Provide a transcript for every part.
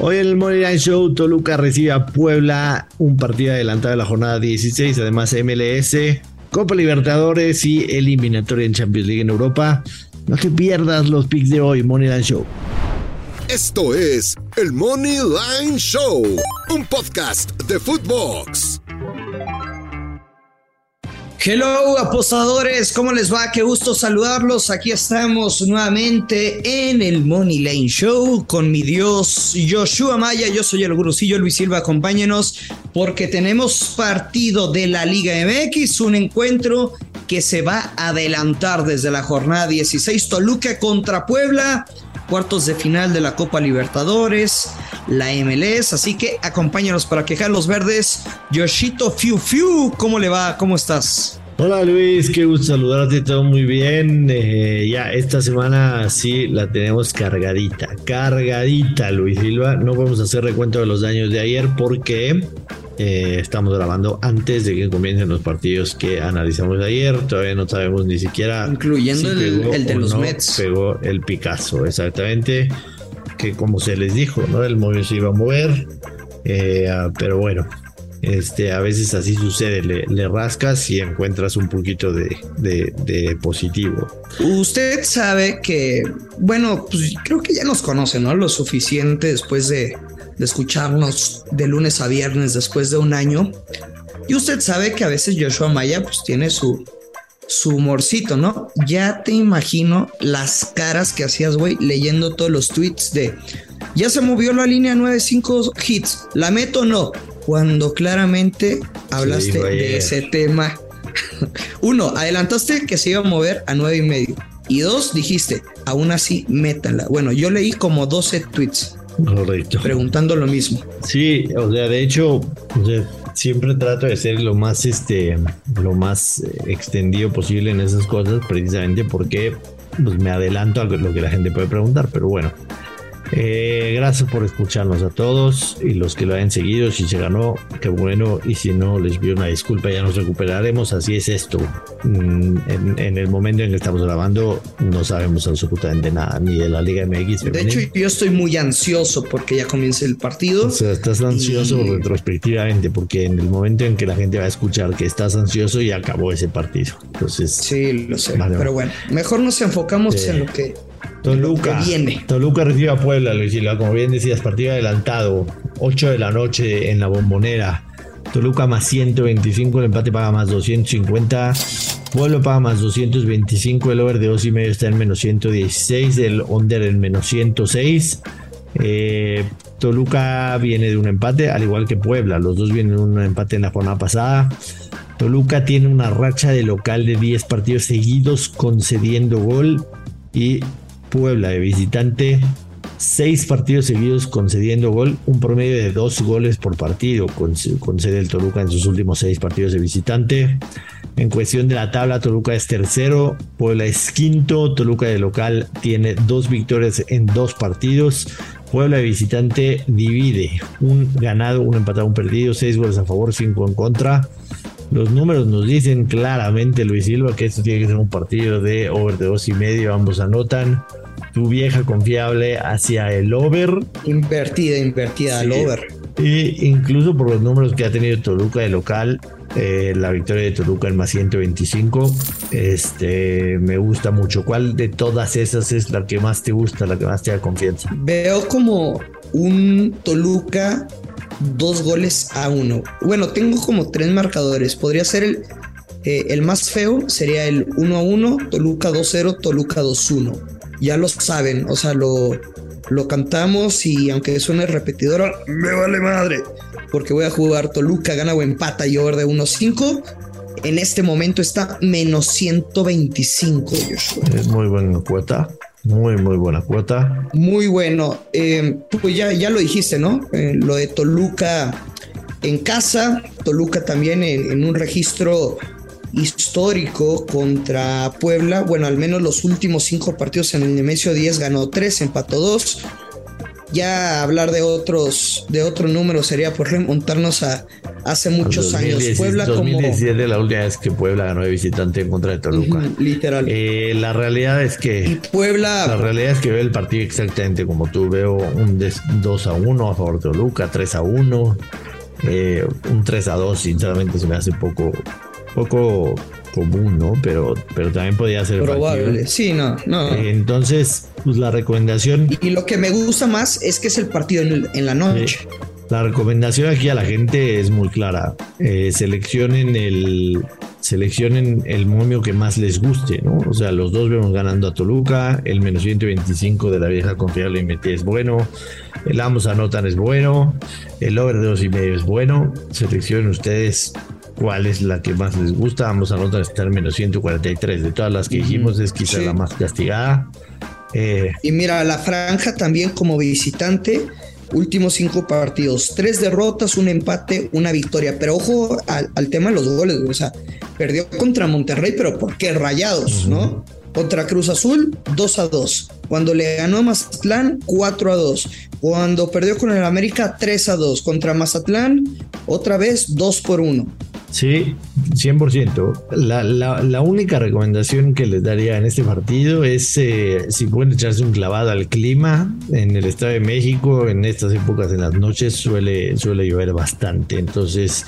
Hoy en el Money Show, Toluca recibe a Puebla, un partido adelantado de la jornada 16, además MLS, Copa Libertadores y eliminatoria en Champions League en Europa. No te pierdas los picks de hoy, Money Line Show. Esto es el Money Line Show, un podcast de Footbox. Hello apostadores, ¿cómo les va? Qué gusto saludarlos. Aquí estamos nuevamente en el Money Lane Show con mi Dios Joshua Maya. Yo soy el gurusillo Luis Silva. Acompáñenos porque tenemos partido de la Liga MX, un encuentro que se va a adelantar desde la jornada 16. Toluca contra Puebla cuartos de final de la Copa Libertadores, la MLS, así que acompáñanos para quejar los verdes. Yoshito Fiu Fiu, ¿cómo le va? ¿Cómo estás? Hola Luis, qué gusto saludarte, todo muy bien. Eh, ya esta semana sí la tenemos cargadita, cargadita Luis Silva. No podemos hacer recuento de los daños de ayer porque eh, estamos grabando antes de que comiencen los partidos que analizamos ayer. Todavía no sabemos ni siquiera. Incluyendo el, de los Mets. Pegó el Picasso, exactamente. Que como se les dijo, ¿no? El móvil se iba a mover. Eh, ah, pero bueno, este, a veces así sucede, le, rascas y encuentras un poquito de, de, positivo. Usted sabe que, bueno, pues creo que ya nos conoce, ¿no? Lo suficiente después de, de escucharnos de lunes a viernes después de un año. Y usted sabe que a veces Joshua Maya pues tiene su, su humorcito, ¿no? Ya te imagino las caras que hacías, güey, leyendo todos los tweets de ya se movió la línea 9-5 hits, la meto no, cuando claramente hablaste de ese tema. Uno, adelantaste que se iba a mover a nueve y medio. Y dos, dijiste, aún así, métala. Bueno, yo leí como 12 tweets. Correcto. Preguntando lo mismo. Sí, o sea, de hecho, siempre trato de ser lo más, este, lo más eh, extendido posible en esas cosas, precisamente porque pues, me adelanto a lo que la gente puede preguntar, pero bueno. Eh, gracias por escucharnos a todos y los que lo hayan seguido. Si se ganó, qué bueno. Y si no, les pido una disculpa, ya nos recuperaremos. Así es esto. Mm, en, el momento en que estamos grabando, no sabemos absolutamente nada, ni de la Liga MX. De hecho, yo estoy muy ansioso porque ya comience el partido. O sea, estás ansioso retrospectivamente, porque en el momento en que la gente va a escuchar que estás ansioso, ya acabó ese partido. Entonces, sí, lo sé. pero bueno, mejor nos enfocamos en lo que Toluca. Toluca recibe a Puebla, Luis Como bien decías, partido adelantado. 8 de la noche en la bombonera. Toluca más 125, el empate paga más 250. Puebla paga más 225, el over de 2 y medio está en menos 116, el under en menos 106. Eh, Toluca viene de un empate, al igual que Puebla. Los dos vienen de un empate en la jornada pasada. Toluca tiene una racha de local de 10 partidos seguidos concediendo gol y Puebla de visitante, seis partidos seguidos concediendo gol, un promedio de dos goles por partido concede el Toluca en sus últimos seis partidos de visitante. En cuestión de la tabla, Toluca es tercero, Puebla es quinto, Toluca de local tiene dos victorias en dos partidos. Puebla de visitante divide un ganado, un empatado, un perdido, seis goles a favor, cinco en contra. Los números nos dicen claramente, Luis Silva, que esto tiene que ser un partido de over de dos y medio. Ambos anotan. Tu vieja confiable hacia el over. Invertida, invertida al over. Y incluso por los números que ha tenido Toluca de local, eh, la victoria de Toluca en más 125, este, me gusta mucho. ¿Cuál de todas esas es la que más te gusta, la que más te da confianza? Veo como un Toluca dos goles a uno. Bueno, tengo como tres marcadores. Podría ser el, eh, el más feo, sería el 1 a 1, Toluca 2-0, Toluca 2-1. Ya lo saben, o sea, lo, lo cantamos y aunque suene repetidor, me vale madre. Porque voy a jugar Toluca, gana o empata y over de 1-5. En este momento está menos 125. Es muy buena cuota. Muy, muy buena cuota. Muy bueno. Eh, pues ya, ya lo dijiste, ¿no? Eh, lo de Toluca en casa, Toluca también en, un registro histórico contra Puebla. Bueno, al menos los últimos cinco partidos en el Nemesio 10 ganó tres, empató dos. Ya hablar de otros, de otro número sería por remontarnos a hace muchos años. Puebla 2017 como... la última vez que Puebla ganó de visitante en contra de Toluca. literal. Eh, la realidad es que Puebla. La realidad es que veo el partido exactamente como tú. Veo un 2 a 1 a favor de Toluca, 3 a 1. Eh, un 3 a 2, sinceramente, se me hace poco, poco común, ¿no? Pero, pero también podría ser probable. Sí, no, no. Eh, entonces, pues la recomendación. Y, lo que me gusta más es que es el partido en, la noche. la recomendación aquí a la gente es muy clara. Eh, seleccionen el seleccionen el momio que más les guste, ¿no? O sea, los dos vemos ganando a Toluca, el menos 125 de la vieja confiable y es bueno, el ambos anotan es bueno, el over de dos y medio es bueno, seleccionen ustedes cuál es la que más les gusta. Ambos anotan estar menos 143. De todas las que dijimos, es quizá la más castigada. Eh, y mira, la franja también como visitante. Últimos cinco partidos, tres derrotas, un empate, una victoria. Pero ojo al, tema de los goles, o sea, perdió contra Monterrey, pero ¿por qué rayados, no? Contra Cruz Azul, 2 a 2. Cuando le ganó a Mazatlán, 4 a 2. Cuando perdió con el América, 3 a 2. Contra Mazatlán, otra vez 2 por 1. Sí, 100%. La, la, la, única recomendación que les daría en este partido es eh, si pueden echarse un clavado al clima. En el Estado de México, en estas épocas en las noches, suele, suele llover bastante. Entonces,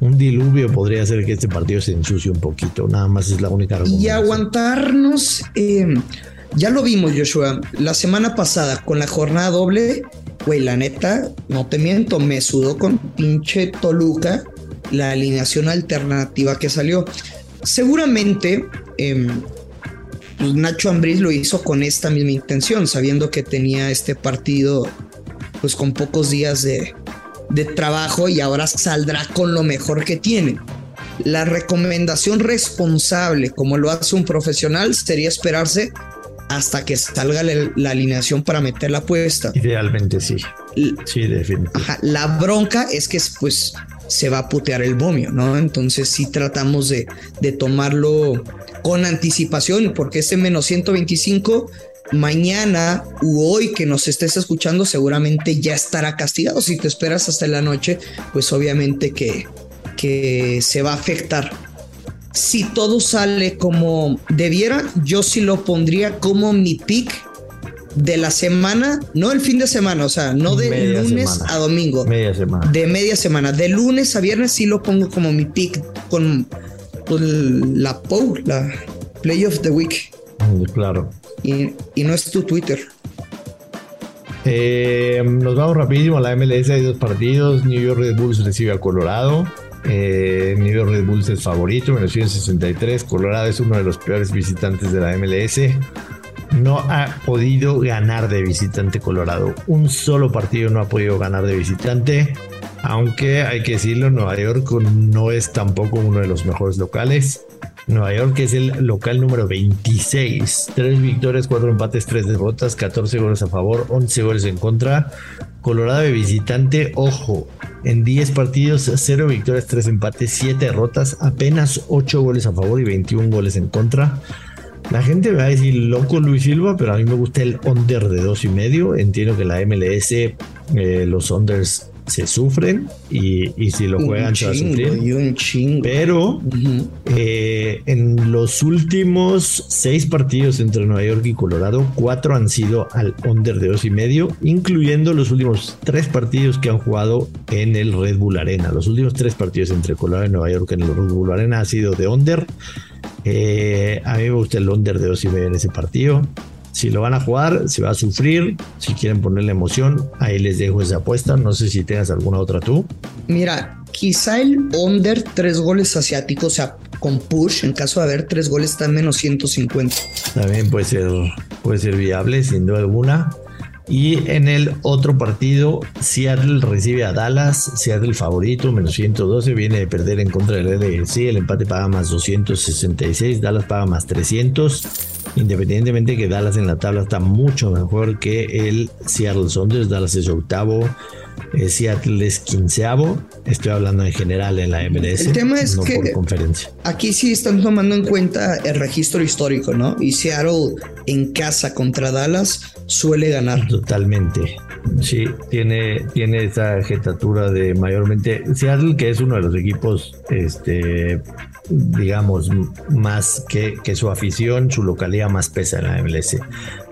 un diluvio podría hacer que este partido se ensucie un poquito. Nada más es la única recomendación. Y aguantarnos. Eh, ya lo vimos, Joshua, la semana pasada con la jornada doble. Güey, la neta, no te miento, me sudó con pinche Toluca la alineación alternativa que salió. Seguramente em, pues Nacho Ambriz lo hizo con esta misma intención, sabiendo que tenía este partido pues con pocos días de, de trabajo y ahora saldrá con lo mejor que tiene. La recomendación responsable, como lo hace un profesional, sería esperarse hasta que salga la, alineación para meter la apuesta. Idealmente sí. Sí, definitivamente. la bronca es que pues se va a putear el bomio, ¿no? Entonces sí tratamos de, de tomarlo con anticipación, porque ese menos 125 mañana u hoy que nos estés escuchando seguramente ya estará castigado. Si te esperas hasta la noche, pues obviamente que, que se va a afectar. Si todo sale como debiera, yo sí lo pondría como mi pick de la semana, no el fin de semana, o sea, no de lunes a domingo. Media semana. De media semana. De lunes a viernes sí lo pongo como mi pick con, la POW, la Play of the Week. Mm, claro. Y, no es tu Twitter. Eh, nos vamos rapidísimo a la MLS. Hay dos partidos. New York Red Bulls recibe a Colorado. Eh, New York Red Bulls es favorito, menos 163. Colorado es uno de los peores visitantes de la MLS no ha podido ganar de visitante Colorado. Un solo partido no ha podido ganar de visitante. Aunque hay que decirlo, Nueva York no es tampoco uno de los mejores locales. Nueva York es el local número 26. Tres victorias, cuatro empates, tres derrotas, 14 goles a favor, 11 goles en contra. Colorado de visitante, ojo, en 10 partidos, 0 victorias, 3 empates, 7 derrotas, apenas 8 goles a favor y 21 goles en contra. La gente me va a decir loco Luis Silva, pero a mí me gusta el under de dos y medio. Entiendo que la MLS, eh, los unders se sufren y, si lo juegan se va a sufrir. Pero eh, en los últimos seis partidos entre Nueva York y Colorado, cuatro han sido al under de dos y medio, incluyendo los últimos tres partidos que han jugado en el Red Bull Arena. Los últimos tres partidos entre Colorado y Nueva York en el Red Bull Arena ha sido de under. Eh, a mí me gusta el under de dos y medio en ese partido. Si lo van a jugar, si va a sufrir, si quieren ponerle emoción, ahí les dejo esa apuesta. No sé si tengas alguna otra tú. Mira, quizá el under tres goles asiáticos, o sea, con push, en caso de haber tres goles, está en menos 150. También puede ser, puede ser viable, sin duda alguna. Y en el otro partido, Seattle recibe a Dallas, Seattle favorito, menos 112, viene de perder en contra del LFC, el empate paga más 266, Dallas paga más 300, independientemente que Dallas en la tabla está mucho mejor que el Seattle Sounders, Dallas es octavo, eh, Seattle es quinceavo. Estoy hablando en general en la MLS. El tema es que conferencia. aquí sí están tomando en cuenta el registro histórico, ¿no? Y Seattle en casa contra Dallas suele ganar. Totalmente. Sí, tiene, tiene esa jetatura de mayormente Seattle, que es uno de los equipos, este, digamos, más que, que su afición, su localidad más pesa en la MLS.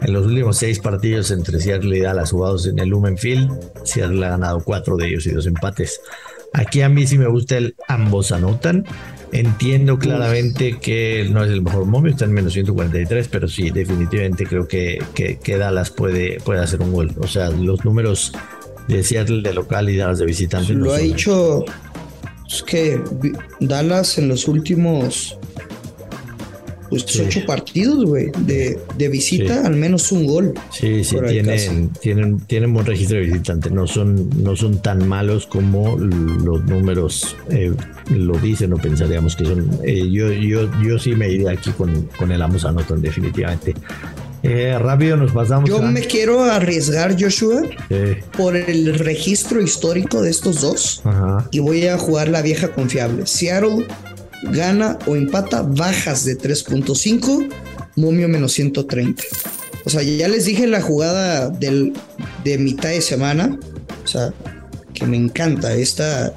En los últimos seis partidos entre Seattle y Dallas jugados en el Lumen Field, Seattle ha ganado cuatro de ellos y dos empates. Aquí a mí sí me gusta el ambos anotan. Entiendo claramente que no es el mejor momio, está en menos 143, pero sí, definitivamente creo que, que, Dallas puede, puede hacer un gol. O sea, los números de Seattle de local y Dallas de visitante. Lo ha dicho es que Dallas en los últimos pues ocho partidos, güey, de, de, visita, al menos un gol. Sí, sí, tienen, tienen, tienen buen registro de visitante. No son, no son tan malos como los números eh, lo dicen o pensaríamos que son. Eh, yo, yo, yo sí me iría aquí con, con el Amos Anoton, definitivamente. Eh, rápido nos pasamos. Yo me quiero arriesgar, Joshua, por el registro histórico de estos dos. Y voy a jugar la vieja confiable. Seattle gana o empata bajas de 3.5, momio menos 130. O sea, ya les dije la jugada del, de mitad de semana. O sea, que me encanta. Esta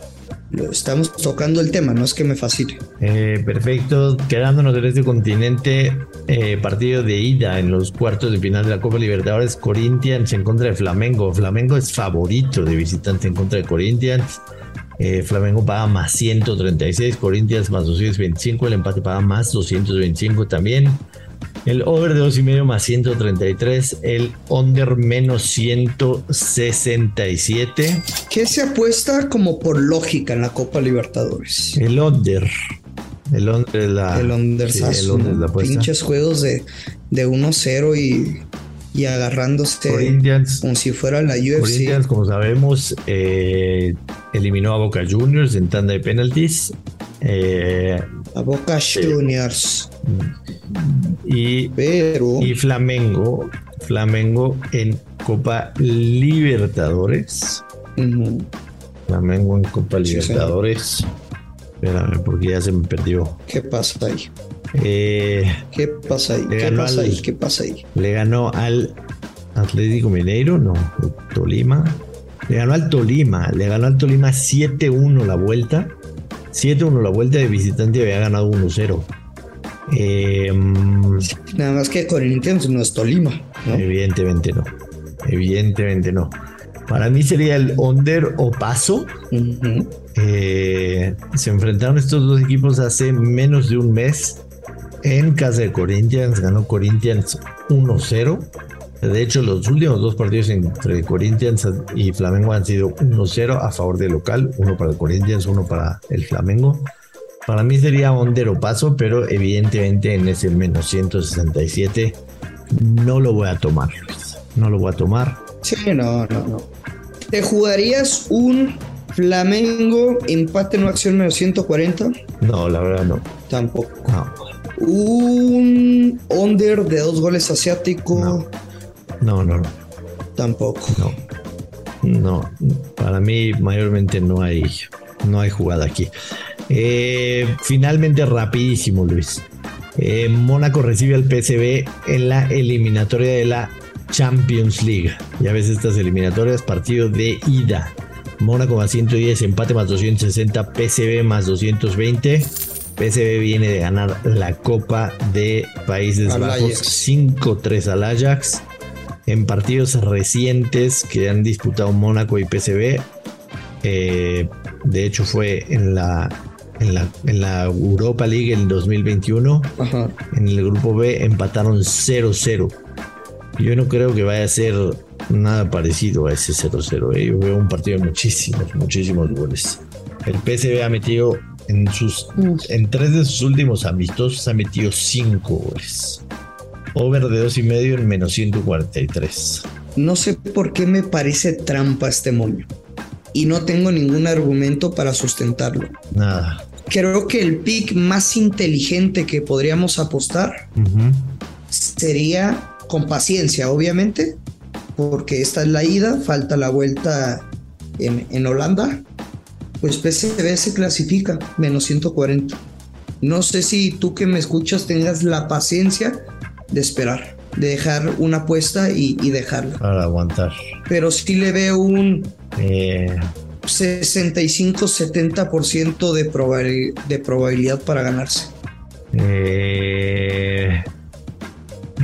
estamos tocando el tema, no es que me fascine. Eh, perfecto, quedándonos en este continente, eh, partido de ida en los cuartos de final de la Copa Libertadores, Corinthians en contra de Flamengo. Flamengo es favorito de visitante en contra de Corinthians. Eh, Flamengo paga más 136, Corinthians más 225, el empate paga más 225 también. El over de 2,5 más 133. El under menos 167. ¿Qué se apuesta como por lógica en la Copa Libertadores? El under. El under es la. El under, sí, el under la Pinches juegos de, de 1-0 y, y agarrándose Corinthians, como si fuera la UFC. Corinthians, como sabemos, eh, eliminó a Boca Juniors en tanda de penalties. Eh, a Boca Juniors. Y, y Flamengo, Flamengo en Copa Libertadores. Flamengo en Copa Libertadores. Espérame, porque ya se me perdió. ¿Qué pasa ahí? Eh, ¿Qué pasa ahí? ¿Qué pasa ahí? ¿Qué pasa ahí? Le ganó al Atlético Mineiro, no, Tolima. Le ganó al Tolima, le ganó al Tolima 7-1 la vuelta. 7-1 la vuelta de visitante había ganado 1-0. Eh, Nada más que Corinthians no es Tolima. Evidentemente no. Evidentemente no. Para mí sería el under o paso. Eh, se enfrentaron estos dos equipos hace menos de un mes en casa de Corinthians. Ganó Corinthians 1-0. De hecho, los últimos dos partidos entre Corinthians y Flamengo han sido 1-0 a favor del local, uno para el Corinthians, uno para el Flamengo. Para mí sería Ondero paso, pero evidentemente en ese menos 167 no lo voy a tomar, No lo voy a tomar. Sí, no, no, no. ¿Te jugarías un Flamengo empate no acción menos 140? No, la verdad no. Tampoco. Un under de dos goles asiático. No, no, no. Tampoco. No. No, para mí mayormente no hay, no hay jugada aquí. Eh, finalmente, rapidísimo, Luis. Eh, Mónaco recibe al PSV en la eliminatoria de la Champions League. Ya ves estas eliminatorias, partido de ida. Mónaco más 110, empate más 260, PSV más 220. PSV viene de ganar la Copa de Países Bajos 5-3 al Ajax. En partidos recientes que han disputado Mónaco y PSV, eh, de hecho fue en la en la, en la Europa League en 2021. En el grupo B empataron 0-0. Yo no creo que vaya a ser nada parecido a ese 0-0. ¿eh? Yo veo un partido de muchísimos, muchísimos goles. El PSV ha metido en sus en tres de sus últimos amistosos ha metido 5 goles. Over de dos y medio en menos 143. No sé por qué me parece trampa este momio. Y no tengo ningún argumento para sustentarlo. Nada creo que el pick más inteligente que podríamos apostar sería con paciencia, obviamente, porque esta es la ida, falta la vuelta en, Holanda. Pues PSV se clasifica, menos 140. No sé si tú que me escuchas tengas la paciencia de esperar. dejar una apuesta y, dejarla. Para aguantar. Pero sí le veo un 65-70% de, de probabilidad para ganarse. Eh,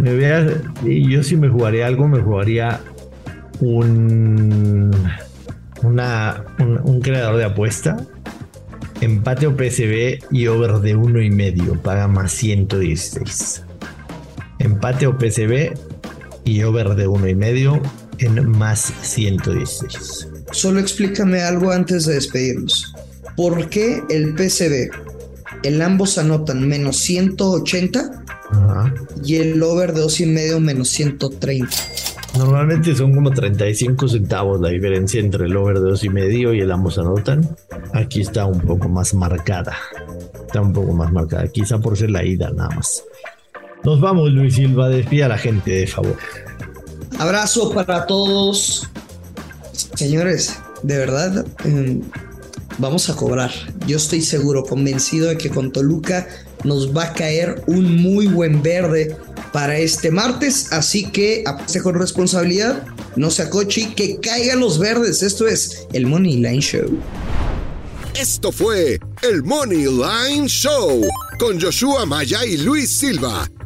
me yo si me jugaría algo, me jugaría un, una, un, creador de apuesta. Empate o PSB y over de uno y medio. Paga más 116. Empate o PSB y over de uno y medio en más 116. Solo explícame algo antes de despedirnos. ¿Por qué el PCB? El ambos anotan menos 180 y el over de dos y medio menos 130. Normalmente son como 35 centavos la diferencia entre el over de dos y medio y el ambos anotan. Aquí está un poco más marcada. Está un poco más marcada. Quizá por ser la ida nada más. Nos vamos, Luis Silva. Despida a la gente, de favor. Abrazo para todos. Señores, de verdad, em, vamos a cobrar. Yo estoy seguro, convencido de que con Toluca nos va a caer un muy buen verde para este martes. Así que aparte con responsabilidad, no se acoche que caigan los verdes. Esto es el Money Line Show. Esto fue el Money Line Show con Joshua Maya y Luis Silva,